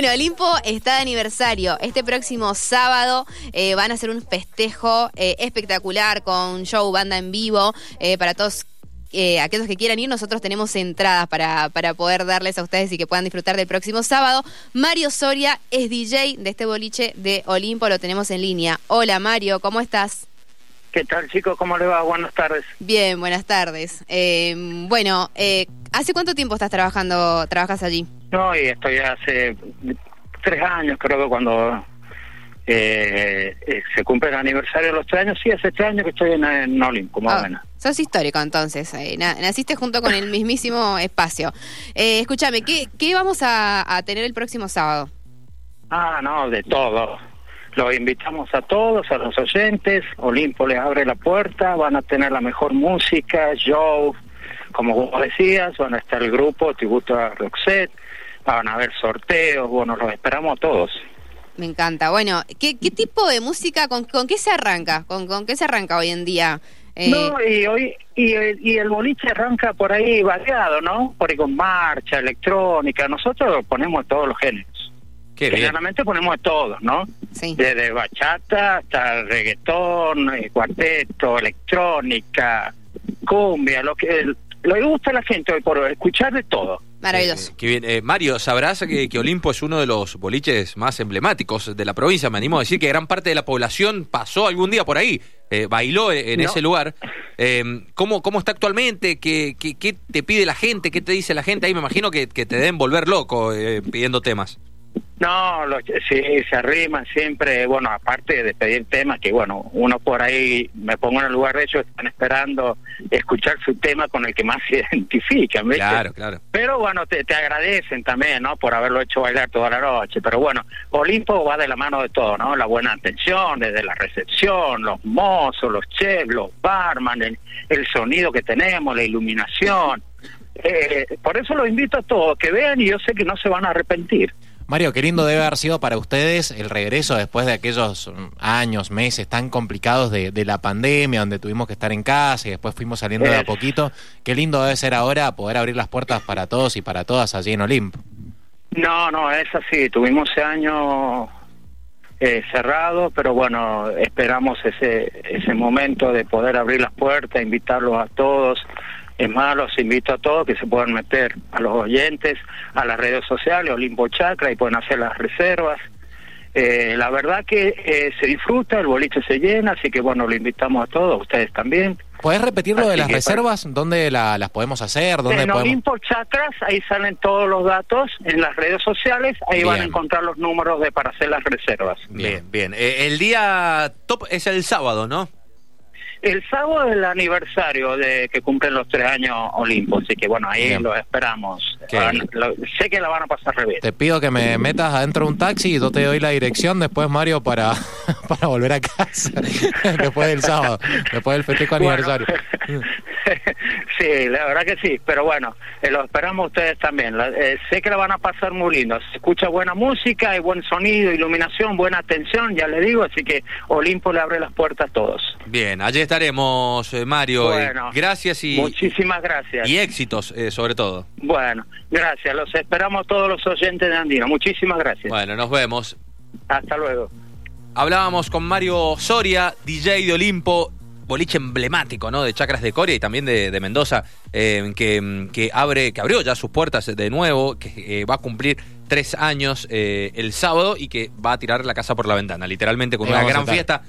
Bueno, Olimpo está de aniversario. Este próximo sábado eh, van a hacer un festejo eh, espectacular con show, banda en vivo, eh, para todos eh, aquellos que quieran ir, nosotros tenemos entradas para, para poder darles a ustedes y que puedan disfrutar del próximo sábado. Mario Soria es DJ de este boliche de Olimpo, lo tenemos en línea. Hola Mario, ¿cómo estás? ¿Qué tal chicos? ¿Cómo le va? Buenas tardes. Bien, buenas tardes. Eh, bueno, eh, ¿hace cuánto tiempo estás trabajando, trabajas allí? No, y estoy hace tres años, creo que cuando eh, eh, se cumple el aniversario de los tres años, sí, hace tres años que estoy en, en Olimpo, Ah, ven. sos histórico entonces, eh, na- naciste junto con el mismísimo espacio. Eh, escúchame, ¿qué, ¿qué vamos a, a tener el próximo sábado? Ah, no, de todo. Los invitamos a todos, a los oyentes. Olimpo les abre la puerta, van a tener la mejor música, show, como vos decías, van a estar el grupo tributo a Roxette, van a haber sorteos, bueno, los esperamos a todos. Me encanta. Bueno, ¿qué, qué tipo de música, con, con qué se arranca? ¿Con, con qué se arranca hoy en día? Eh, No, y hoy y el, y el boliche arranca por ahí variado, ¿no? Por ahí con marcha, electrónica. Nosotros ponemos todos los géneros. Qué bien. Generalmente ponemos todos, ¿no? Sí. Desde bachata hasta reggaetón, eh, cuarteto, electrónica, cumbia, lo que lo que gusta a la gente hoy por hoy, escuchar de todo. Maravilloso. Eh, qué bien. Eh, Mario, sabrás que, que Olimpo es uno de los boliches más emblemáticos de la provincia. Me animo a decir que gran parte de la población pasó algún día por ahí, eh, bailó en No. ese lugar. Eh, ¿cómo, ¿Cómo está actualmente? ¿Qué, qué, qué te pide la gente? ¿Qué te dice la gente? Ahí me imagino que, que te deben volver loco eh, pidiendo temas. No, los, sí, se arriman siempre, bueno, aparte de pedir temas, que bueno, uno por ahí, me pongo en el lugar de ellos, están esperando escuchar su tema con el que más se identifican, ¿viste? Claro, claro. Pero bueno, te, te agradecen también, ¿no? Por haberlo hecho bailar toda la noche. Pero bueno, Olimpo va de la mano de todo, ¿no? La buena atención, desde la recepción, los mozos, los chefs, los barman, el, el sonido que tenemos, la iluminación. Eh, por eso los invito a todos, que vean y yo sé que no se van a arrepentir. Mario, qué lindo debe haber sido para ustedes el regreso después de aquellos mm, años, meses tan complicados de, de la pandemia, donde tuvimos que estar en casa y después fuimos saliendo de a poquito. Qué lindo debe ser ahora poder abrir las puertas para todos y para todas allí en Olimpo. No, no, es así. Tuvimos ese año eh, cerrado, pero bueno, esperamos ese ese momento de poder abrir las puertas, invitarlos a todos. Es más, los invito a todos que se puedan meter a los oyentes, a las redes sociales, Olimpo Chacra, y pueden hacer las reservas. Eh, la verdad que eh, se disfruta, el boliche se llena, así que bueno, lo invitamos a todos, ustedes también. ¿Podés repetir lo de las que, reservas? ¿Dónde la- las podemos hacer? ¿Dónde En podemos...? Olimpo Chacras, ahí salen todos los datos en las redes sociales, ahí van a encontrar los números de para hacer las reservas. Bien, bien. Eh, el día top es el sábado, ¿no? El sábado es el aniversario de que cumplen los tres años Olimpo, así que bueno, ahí Bien. los esperamos. Van- lo- sé que la van a pasar re bien. Te pido que me metas adentro de un taxi y yo te doy la dirección después, Mario, para, para volver a casa. después del sábado, después del festejo Bueno, aniversario. sí, la verdad que sí, pero bueno, eh, lo esperamos ustedes también. La- eh, sé que la van a pasar muy lindo. Se escucha buena música, hay buen sonido, iluminación, buena atención, ya le digo, así que Olimpo le abre las puertas a todos. Bien, allí estaremos, eh, Mario. Bueno, gracias y, Muchísimas gracias. y éxitos, eh, sobre todo. Bueno, gracias. Los esperamos todos los oyentes de Andino. Muchísimas gracias. Bueno, nos vemos. Hasta luego. Hablábamos con Mario Soria, DJ de Olimpo, boliche emblemático, ¿no? De Chacras de Coria y también de, de Mendoza, eh, que, que abre, que abrió ya sus puertas de nuevo, que eh, va a cumplir tres años eh, el sábado y que va a tirar la casa por la ventana, literalmente con una gran fiesta